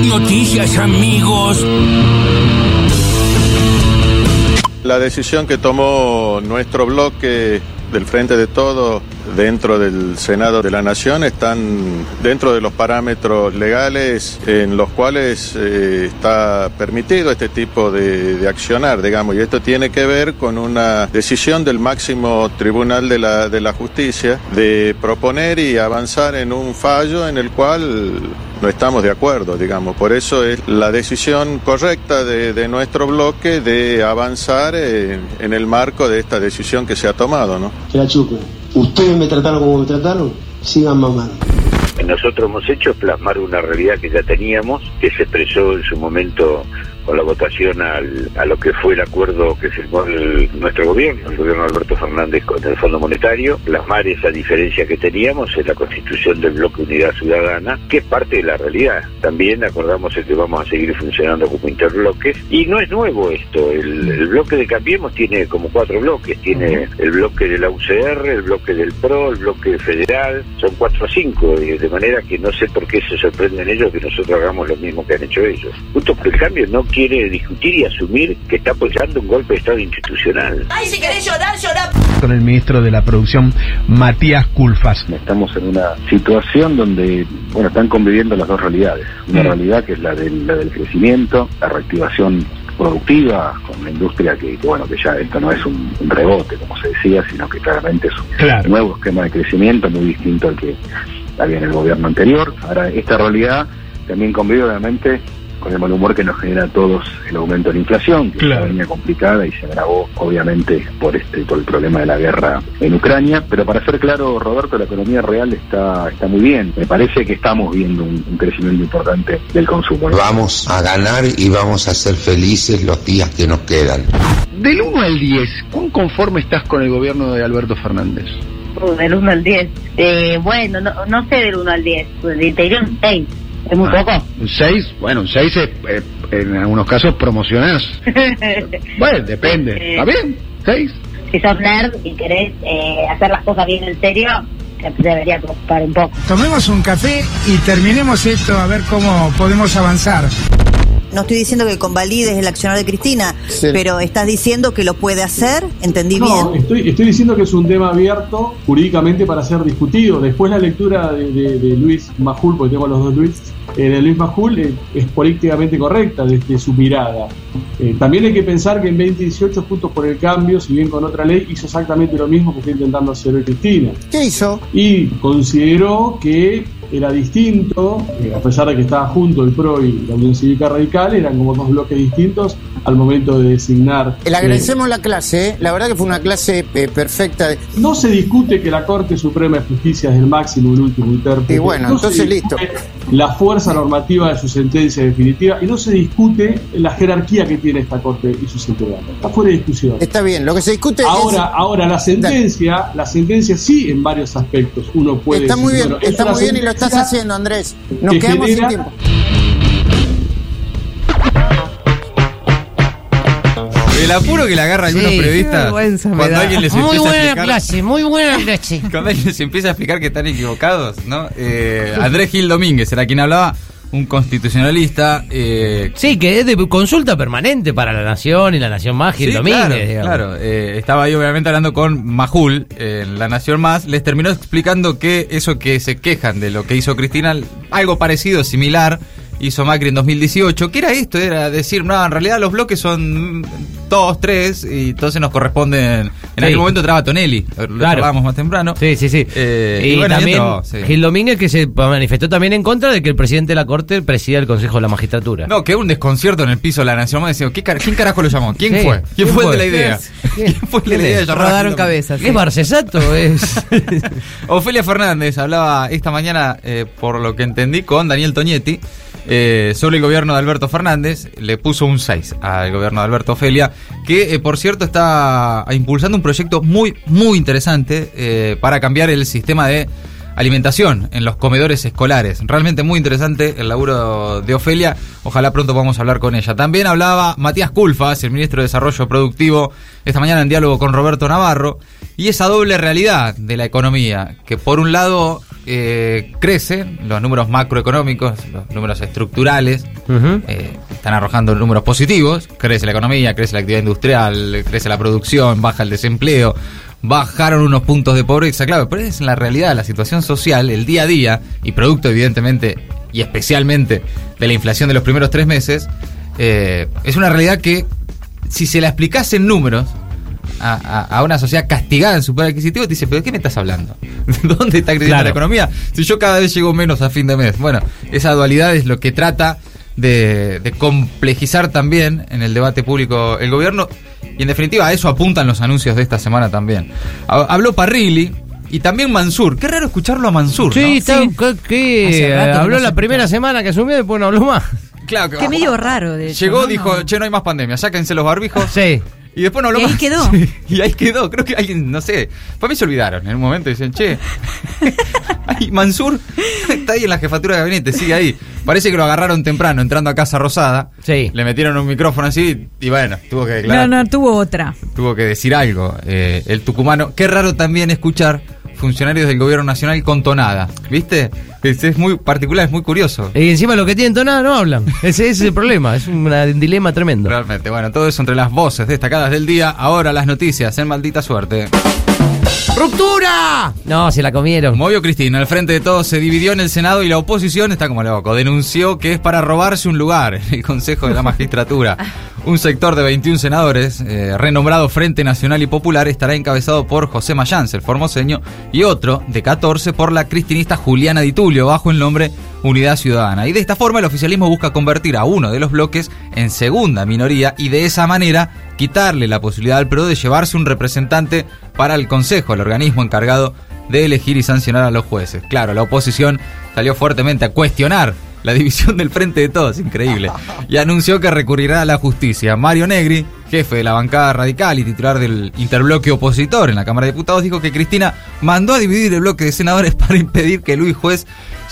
Noticias, amigos. La decisión que tomó nuestro bloque del Frente de Todo dentro del Senado de la Nación están dentro de los parámetros legales en los cuales eh, está permitido este tipo de, de, accionar, digamos, y esto tiene que ver con una decisión del máximo tribunal de la, de la justicia de proponer y avanzar en un fallo en el cual no estamos de acuerdo, digamos. Por eso es la decisión correcta de, de nuestro bloque de avanzar en, en, el marco de esta decisión que se ha tomado, ¿no? Que la chupe. Ustedes me trataron como me trataron, sigan mamando. Nosotros hemos hecho plasmar una realidad que ya teníamos, que se expresó en su momento con la votación al, a lo que fue el acuerdo que firmó el, nuestro gobierno, el gobierno de Alberto Fernández con el Fondo Monetario, plasmar esa diferencia que teníamos en la constitución del bloque Unidad Ciudadana, que es parte de la realidad. También acordamos que vamos a seguir funcionando como interbloques. Y no es nuevo esto, el, el bloque de Cambiemos tiene como cuatro bloques, tiene el bloque de la UCR, el bloque del PRO, el bloque federal, son cuatro o cinco, de manera que no sé por qué se sorprenden ellos que nosotros hagamos lo mismo que han hecho ellos. Justo porque el cambio no quiere discutir y asumir que está apoyando un golpe de Estado institucional. Ay, si querés llorar, llorar. Con el ministro de la Producción, Matías Culfas. Estamos en una situación donde, bueno, están conviviendo las dos realidades. Una mm. realidad que es la del, la del crecimiento, la reactivación productiva con la industria que, que, bueno que ya esto no es un, un, rebote como se decía sino que claramente es un claro. nuevo esquema de crecimiento muy distinto al que había en el gobierno anterior ahora esta realidad también convive obviamente con el mal humor que nos genera a todos el aumento de la inflación, que claro. venía complicada y se agravó obviamente por este por el problema de la guerra en Ucrania. Pero para ser claro, Roberto, la economía real está, está muy bien. Me parece que estamos viendo un, un crecimiento importante del consumo. ¿no? Vamos a ganar y vamos a ser felices los días que nos quedan. Del 1 al 10, ¿cuán conforme estás con el gobierno de Alberto Fernández? Uh, del 1 al 10. Eh, bueno, no, no sé del 1 al 10, pues, te diría un 6. ¿Es muy ah, poco? Un 6, bueno, un 6 es, eh, en algunos casos promocionás. bueno, depende. Eh, ¿Está bien? 6. Si sos nerd y querés eh, hacer las cosas bien en serio, te debería preocupar un poco. Tomemos un café y terminemos esto a ver cómo podemos avanzar. No estoy diciendo que convalides el accionar de Cristina, sí. pero estás diciendo que lo puede hacer, ¿entendí no, bien? Estoy, estoy diciendo que es un tema abierto jurídicamente para ser discutido. Después la lectura de, de, de Luis Majul, porque tengo los dos Luis, eh, de Luis Majul eh, es políticamente correcta desde su mirada. Eh, también hay que pensar que en 2018 Juntos por el Cambio, si bien con otra ley, hizo exactamente lo mismo que está intentando hacer hoy Cristina. ¿Qué hizo? Y consideró que era distinto, eh, a pesar de que estaba junto el PRO y la Unión Cívica Radical, eran como dos bloques distintos al momento de designar. Le agradecemos eh, la clase, ¿eh? la verdad que fue una clase eh, perfecta. No se discute que la Corte Suprema de Justicia es el máximo, el último intérprete. Y bueno, no entonces listo. La fuerza normativa de su sentencia definitiva y no se discute la jerarquía que tiene esta Corte y sus integrantes. Está fuera de discusión. Está bien, lo que se discute ahora, es... Ahora, la sentencia, la sentencia sí en varios aspectos. Uno puede. Está muy bien, bueno, está muy bien y lo estás haciendo, Andrés. Nos quedamos genera... sin tiempo. El apuro que le agarra a algunos sí, periodistas cuando alguien les muy empieza buena a explicar, clase, muy buena clase. cuando alguien les empieza a explicar que están equivocados, ¿no? Eh, Andrés Gil Domínguez era quien hablaba, un constitucionalista. Eh, sí, que es de consulta permanente para la Nación y la Nación Más, Gil sí, Domínguez. Claro, claro. Eh, estaba ahí obviamente hablando con Majul en La Nación Más. Les terminó explicando que eso que se quejan de lo que hizo Cristina, algo parecido, similar, hizo Macri en 2018. ¿Qué era esto? Era decir, no, en realidad los bloques son dos, tres, y entonces nos corresponden. En sí. aquel momento entraba Tonelli, lo claro. hablábamos más temprano. Sí, sí, sí. Eh, y, y bueno, también entró, sí. Gil Domínguez que se manifestó también en contra de que el presidente de la Corte presida el Consejo de la Magistratura. No, que un desconcierto en el piso de la Nación Más. Decía, ¿qué car ¿quién carajo lo llamó? ¿Quién sí. fue? ¿Quién, ¿Quién fue, el de la idea? ¿Quién, fue el de la idea? de Rodaron cabezas. ¿Es Barcesato? es... Ofelia Fernández hablaba esta mañana, eh, por lo que entendí, con Daniel Toñetti. Eh, sobre el gobierno de Alberto Fernández, le puso un 6 al gobierno de Alberto Ofelia, que eh, por cierto está impulsando un proyecto muy, muy interesante eh, para cambiar el sistema de alimentación en los comedores escolares. Realmente muy interesante el laburo de Ofelia. Ojalá pronto podamos hablar con ella. También hablaba Matías Culfas, el ministro de Desarrollo Productivo, esta mañana en diálogo con Roberto Navarro, y esa doble realidad de la economía, que por un lado eh, crece, los números macroeconómicos, los números estructurales, eh, están arrojando números positivos, crece la economía, crece la actividad industrial, crece la producción, baja el desempleo, bajaron unos puntos de pobreza, claro, pero es la realidad, la situación social, el día a día, y producto evidentemente y especialmente de la inflación de los primeros tres meses, eh, es una realidad que si se la explicase en números, a, a- una sociedad castigada en su poder adquisitivo, te dice, ¿pero de qué me estás hablando? ¿Dónde está creciendo Claro. la economía? Si yo cada vez llego menos a fin de mes. Bueno, esa dualidad es lo que trata de, de complejizar también en el debate público el gobierno. Y en definitiva, a eso apuntan los anuncios de esta semana también. Ha- Habló Parrilli y también Mansur. Qué raro escucharlo a Mansur. Sí, ¿no? está- que- habló no la se primera semana que asumió y después no habló más. Claro que Que medio raro, de hecho, Llegó, ¿no? dijo, che, no hay más pandemia, sáquense los barbijos. Sí. Y después no habló Y ahí más. quedó. Sí, y ahí quedó. Creo que alguien, no sé. Para mí se olvidaron. En un momento dicen, che. Ay, Mansur está ahí en la jefatura de gabinete, sigue ahí. Parece que lo agarraron temprano entrando a Casa Rosada. Sí. Le metieron un micrófono así y bueno, tuvo que No, declarar. no, tuvo otra. Tuvo que decir algo. eh, el tucumano. Qué raro también escuchar funcionarios del gobierno nacional con tonada. ¿Viste? Es, es muy particular, es muy curioso. Y encima los que tienen tonada no hablan. Ese, ese es el problema, es una- un dilema tremendo. Realmente, bueno, todo eso entre las voces destacadas del día. Ahora las noticias en maldita suerte. ¡Ruptura! No, se la comieron. Movió Cristina, el frente de todos se dividió en el Senado y la oposición está como loco. Denunció que es para robarse un lugar en el Consejo de la Magistratura. Un sector de 21 senadores, eh, renombrado Frente Nacional y Popular, estará encabezado por José Mayans, el formoseño, y otro de 14 por la cristinista Juliana Di Tulio, bajo el nombre Unidad Ciudadana. Y de esta forma el oficialismo busca convertir a uno de los bloques en segunda minoría y de esa manera quitarle la posibilidad al PRO de llevarse un representante para el Consejo, el organismo encargado de elegir y sancionar a los jueces. Claro, la oposición salió fuertemente a cuestionar la división del frente de todos, increíble. Y anunció que recurrirá a la justicia. Mario Negri, jefe de la bancada radical y titular del interbloque opositor en la Cámara de Diputados, dijo que Cristina mandó a dividir el bloque de senadores para impedir que Luis Juez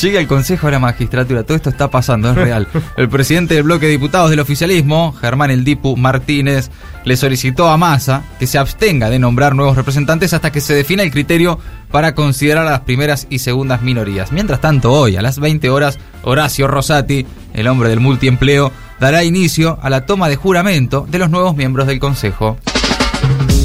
llegue al Consejo de la Magistratura. Todo esto está pasando, es real. El presidente del bloque de diputados del oficialismo, Germán El Dipu Martínez, le solicitó a Massa que se abstenga de nombrar nuevos representantes hasta que se defina el criterio para considerar a las primeras y segundas minorías. Mientras tanto, hoy, a las 20 horas, Horacio Rosati, el hombre del multiempleo, dará inicio a la toma de juramento de los nuevos miembros del Consejo.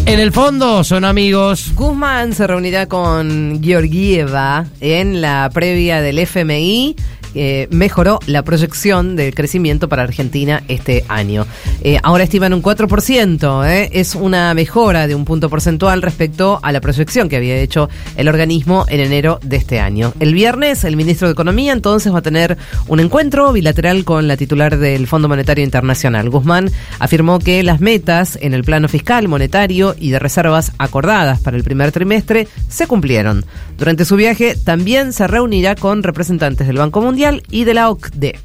En el fondo son amigos. Guzmán se reunirá con Georgieva en la previa del FMI. Eh, mejoró la proyección del crecimiento para Argentina este año. Eh, ahora estiman un 4%, eh, es una mejora de un punto porcentual respecto a la proyección que había hecho el organismo en enero de este año. El viernes, el ministro de Economía entonces va a tener un encuentro bilateral con la titular del Fondo Monetario Internacional. Guzmán afirmó que las metas en el plano fiscal, monetario y de reservas acordadas para el primer trimestre se cumplieron. Durante su viaje también se reunirá con representantes del Banco Mundial y de la OCDE.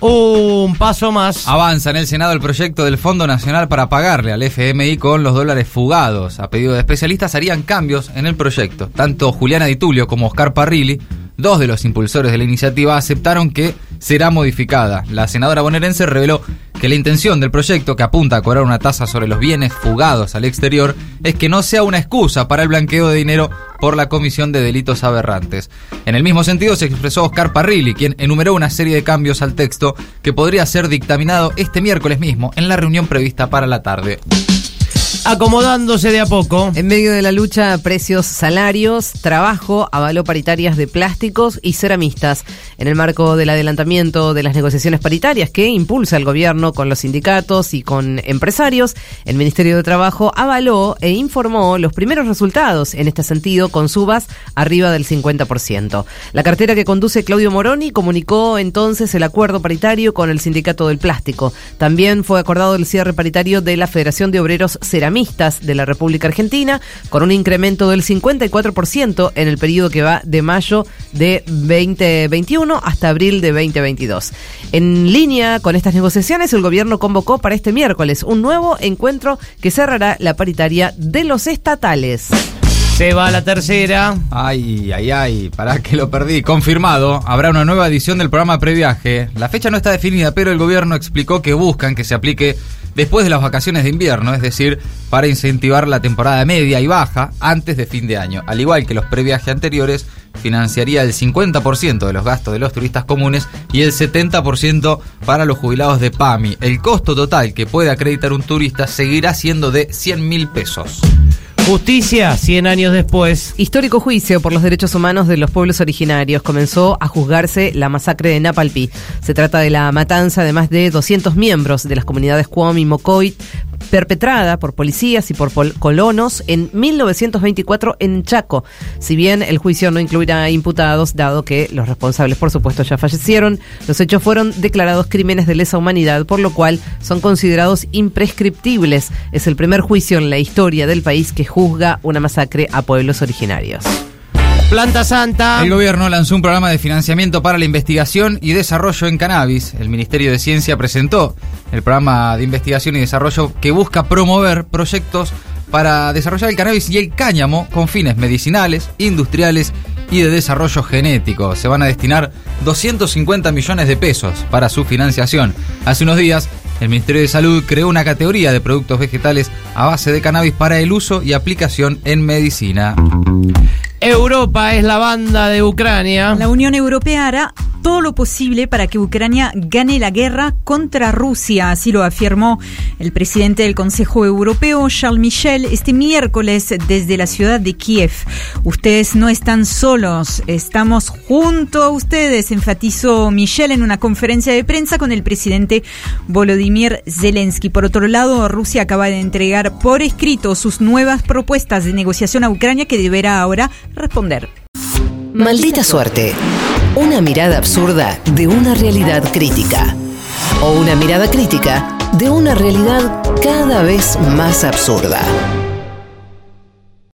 Un paso más. Avanza en el Senado el proyecto del Fondo Nacional para pagarle al FMI con los dólares fugados. A pedido de especialistas harían cambios en el proyecto. Tanto Juliana Di Tulio como Oscar Parrilli, dos de los impulsores de la iniciativa, aceptaron que será modificada. La senadora bonaerense reveló que la intención del proyecto, que apunta a cobrar una tasa sobre los bienes fugados al exterior, es que no sea una excusa para el blanqueo de dinero por la comisión de delitos aberrantes. En el mismo sentido se expresó Oscar Parrilli, quien enumeró una serie de cambios al texto que podría ser dictaminado este miércoles mismo en la reunión prevista para la tarde. Acomodándose de a poco. En medio de la lucha precios, salarios, trabajo, avaló paritarias de plásticos y ceramistas. En el marco del adelantamiento de las negociaciones paritarias que impulsa el gobierno con los sindicatos y con empresarios, el Ministerio de Trabajo avaló e informó los primeros resultados en este sentido con subas arriba del 50%. La cartera que conduce Claudio Moroni comunicó entonces el acuerdo paritario con el Sindicato del Plástico. También fue acordado el cierre paritario de la Federación de Obreros Ceramistas de la República Argentina, con un incremento del 54% en el periodo que va de mayo de 2021 hasta abril de 2022. En línea con estas negociaciones, el gobierno convocó para este miércoles un nuevo encuentro que cerrará la paritaria de los estatales. Se va la tercera. Ay, ay, ay, para que lo perdí. Confirmado, habrá una nueva edición del programa Previaje. La fecha no está definida, pero el gobierno explicó que buscan que se aplique después de las vacaciones de invierno, es decir, para incentivar la temporada media y baja antes de fin de año. Al igual que los previajes anteriores, financiaría el 50% de los gastos de los turistas comunes y el 70% para los jubilados de PAMI. El costo total que puede acreditar un turista seguirá siendo de 100 mil pesos. Justicia, 100 años después. Histórico juicio por los derechos humanos de los pueblos originarios. Comenzó a juzgarse la masacre de Napalpí. Se trata de la matanza de más de 200 miembros de las comunidades Cuom y Mocoit, perpetrada por policías y por colonos en 1924 en Chaco. Si bien el juicio no incluirá imputados, dado que los responsables, por supuesto, ya fallecieron, los hechos fueron declarados crímenes de lesa humanidad, por lo cual son considerados imprescriptibles. Es el primer juicio en la historia del país que juzga una masacre a pueblos originarios. Planta Santa. El gobierno lanzó un programa de financiamiento para la investigación y desarrollo en cannabis. El Ministerio de Ciencia presentó el programa de investigación y desarrollo que busca promover proyectos para desarrollar el cannabis y el cáñamo con fines medicinales, industriales y de desarrollo genético. Se van a destinar 250 millones de pesos para su financiación. Hace unos días, el Ministerio de Salud creó una categoría de productos vegetales a base de cannabis para el uso y aplicación en medicina. Europa es la banda de Ucrania. La Unión Europea hará todo lo posible para que Ucrania gane la guerra contra Rusia, así lo afirmó el presidente del Consejo Europeo, Charles Michel, este miércoles desde la ciudad de Kiev. Ustedes no están solos, estamos junto a ustedes, enfatizó Michel en una conferencia de prensa con el presidente Volodymyr Zelensky. Por otro lado, Rusia acaba de entregar por escrito sus nuevas propuestas de negociación a Ucrania que deberá ahora responder. Maldita suerte. Una mirada absurda de una realidad crítica. O una mirada crítica de una realidad cada vez más absurda.